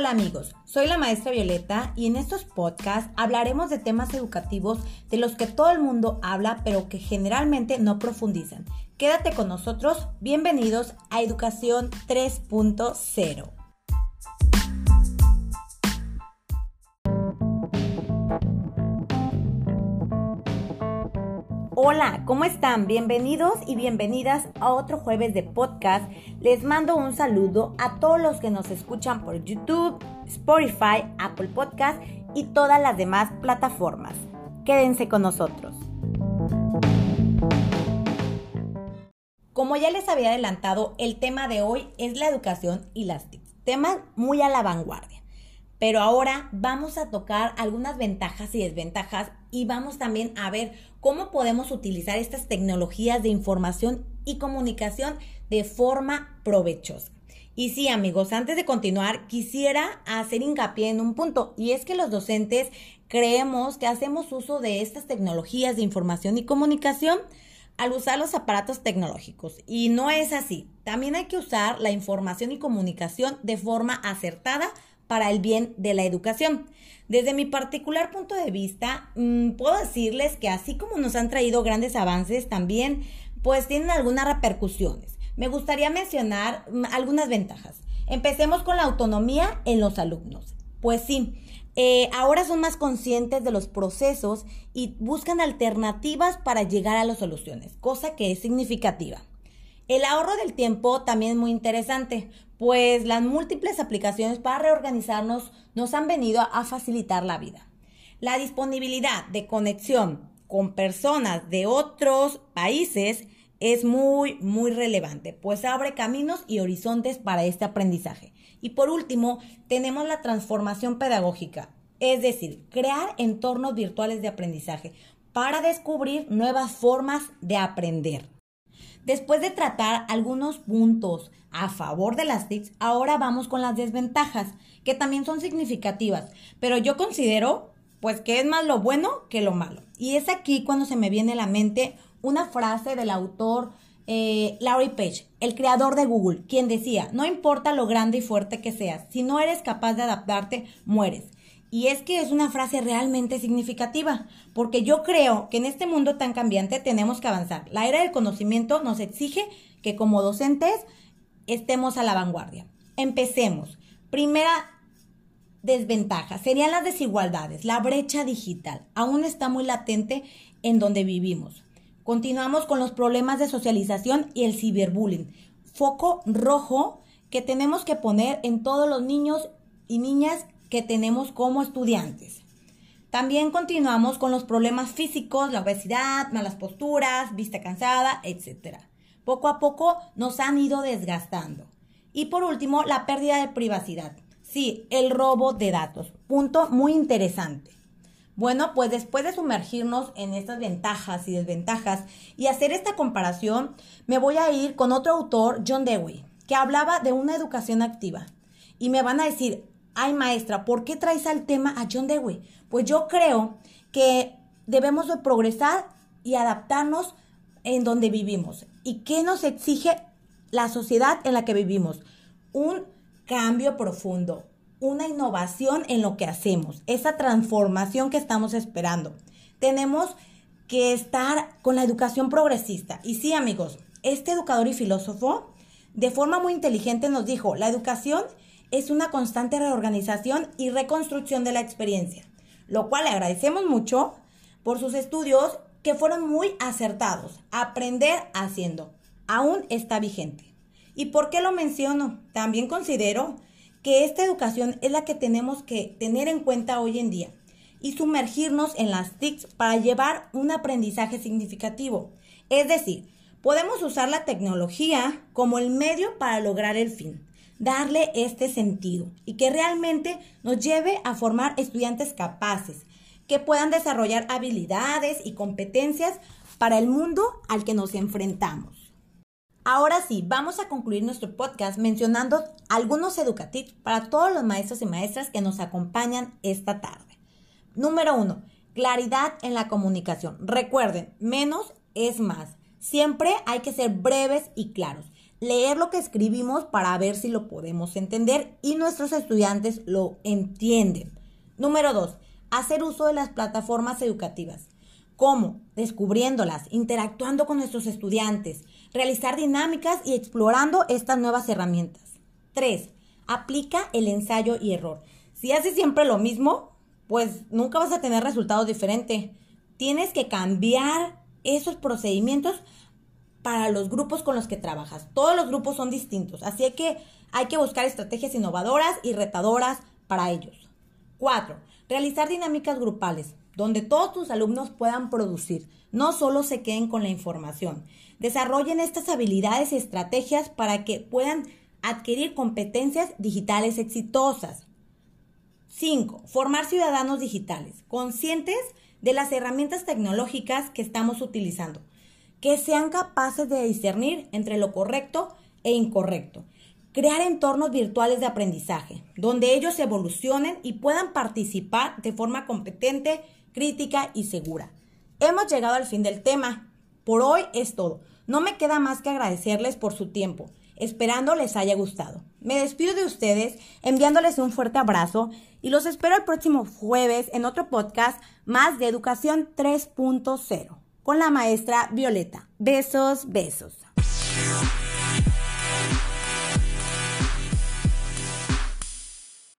amigos, soy la maestra Violeta y en estos podcasts hablaremos de temas educativos de los que todo el mundo habla pero que generalmente no profundizan. Quédate con nosotros, bienvenidos a Educación 3.0. Hola, ¿cómo están? Bienvenidos y bienvenidas a otro jueves de podcast. Les mando un saludo a todos los que nos escuchan por YouTube, Spotify, Apple Podcast y todas las demás plataformas. Quédense con nosotros. Como ya les había adelantado, el tema de hoy es la educación y las TICs. Tema muy a la vanguardia. Pero ahora vamos a tocar algunas ventajas y desventajas y vamos también a ver cómo podemos utilizar estas tecnologías de información y comunicación de forma provechosa. Y sí, amigos, antes de continuar, quisiera hacer hincapié en un punto, y es que los docentes creemos que hacemos uso de estas tecnologías de información y comunicación al usar los aparatos tecnológicos. Y no es así. También hay que usar la información y comunicación de forma acertada para el bien de la educación. Desde mi particular punto de vista, mm, puedo decirles que así como nos han traído grandes avances, también pues tienen algunas repercusiones. Me gustaría mencionar mm, algunas ventajas. Empecemos con la autonomía en los alumnos. Pues sí, eh, ahora son más conscientes de los procesos y buscan alternativas para llegar a las soluciones, cosa que es significativa. El ahorro del tiempo también es muy interesante, pues las múltiples aplicaciones para reorganizarnos nos han venido a facilitar la vida. La disponibilidad de conexión con personas de otros países es muy, muy relevante, pues abre caminos y horizontes para este aprendizaje. Y por último, tenemos la transformación pedagógica, es decir, crear entornos virtuales de aprendizaje para descubrir nuevas formas de aprender. Después de tratar algunos puntos a favor de las TICs, ahora vamos con las desventajas, que también son significativas, pero yo considero pues que es más lo bueno que lo malo. Y es aquí cuando se me viene a la mente una frase del autor eh, Larry Page, el creador de Google, quien decía, no importa lo grande y fuerte que seas, si no eres capaz de adaptarte, mueres. Y es que es una frase realmente significativa, porque yo creo que en este mundo tan cambiante tenemos que avanzar. La era del conocimiento nos exige que como docentes estemos a la vanguardia. Empecemos. Primera desventaja serían las desigualdades. La brecha digital aún está muy latente en donde vivimos. Continuamos con los problemas de socialización y el ciberbullying. Foco rojo que tenemos que poner en todos los niños y niñas que tenemos como estudiantes. También continuamos con los problemas físicos, la obesidad, malas posturas, vista cansada, etc. Poco a poco nos han ido desgastando. Y por último, la pérdida de privacidad. Sí, el robo de datos. Punto muy interesante. Bueno, pues después de sumergirnos en estas ventajas y desventajas y hacer esta comparación, me voy a ir con otro autor, John Dewey, que hablaba de una educación activa. Y me van a decir, ay maestra, ¿por qué traes al tema a John Dewey? Pues yo creo que debemos de progresar y adaptarnos en donde vivimos. ¿Y qué nos exige la sociedad en la que vivimos? Un cambio profundo, una innovación en lo que hacemos, esa transformación que estamos esperando. Tenemos que estar con la educación progresista. Y sí, amigos, este educador y filósofo, de forma muy inteligente, nos dijo, la educación es una constante reorganización y reconstrucción de la experiencia, lo cual le agradecemos mucho por sus estudios que fueron muy acertados. Aprender haciendo aún está vigente. ¿Y por qué lo menciono? También considero que esta educación es la que tenemos que tener en cuenta hoy en día y sumergirnos en las TICs para llevar un aprendizaje significativo. Es decir, podemos usar la tecnología como el medio para lograr el fin darle este sentido y que realmente nos lleve a formar estudiantes capaces, que puedan desarrollar habilidades y competencias para el mundo al que nos enfrentamos. Ahora sí, vamos a concluir nuestro podcast mencionando algunos educativos para todos los maestros y maestras que nos acompañan esta tarde. Número uno, claridad en la comunicación. Recuerden, menos es más. Siempre hay que ser breves y claros. Leer lo que escribimos para ver si lo podemos entender y nuestros estudiantes lo entienden. Número dos, hacer uso de las plataformas educativas. ¿Cómo? Descubriéndolas, interactuando con nuestros estudiantes, realizar dinámicas y explorando estas nuevas herramientas. 3. Aplica el ensayo y error. Si haces siempre lo mismo, pues nunca vas a tener resultados diferentes. Tienes que cambiar esos procedimientos para los grupos con los que trabajas. Todos los grupos son distintos, así que hay que buscar estrategias innovadoras y retadoras para ellos. 4. Realizar dinámicas grupales, donde todos tus alumnos puedan producir, no solo se queden con la información. Desarrollen estas habilidades y estrategias para que puedan adquirir competencias digitales exitosas. 5. Formar ciudadanos digitales, conscientes de las herramientas tecnológicas que estamos utilizando, que sean capaces de discernir entre lo correcto e incorrecto. Crear entornos virtuales de aprendizaje, donde ellos evolucionen y puedan participar de forma competente, crítica y segura. Hemos llegado al fin del tema. Por hoy es todo. No me queda más que agradecerles por su tiempo esperando les haya gustado. Me despido de ustedes enviándoles un fuerte abrazo y los espero el próximo jueves en otro podcast más de Educación 3.0 con la maestra Violeta. Besos, besos.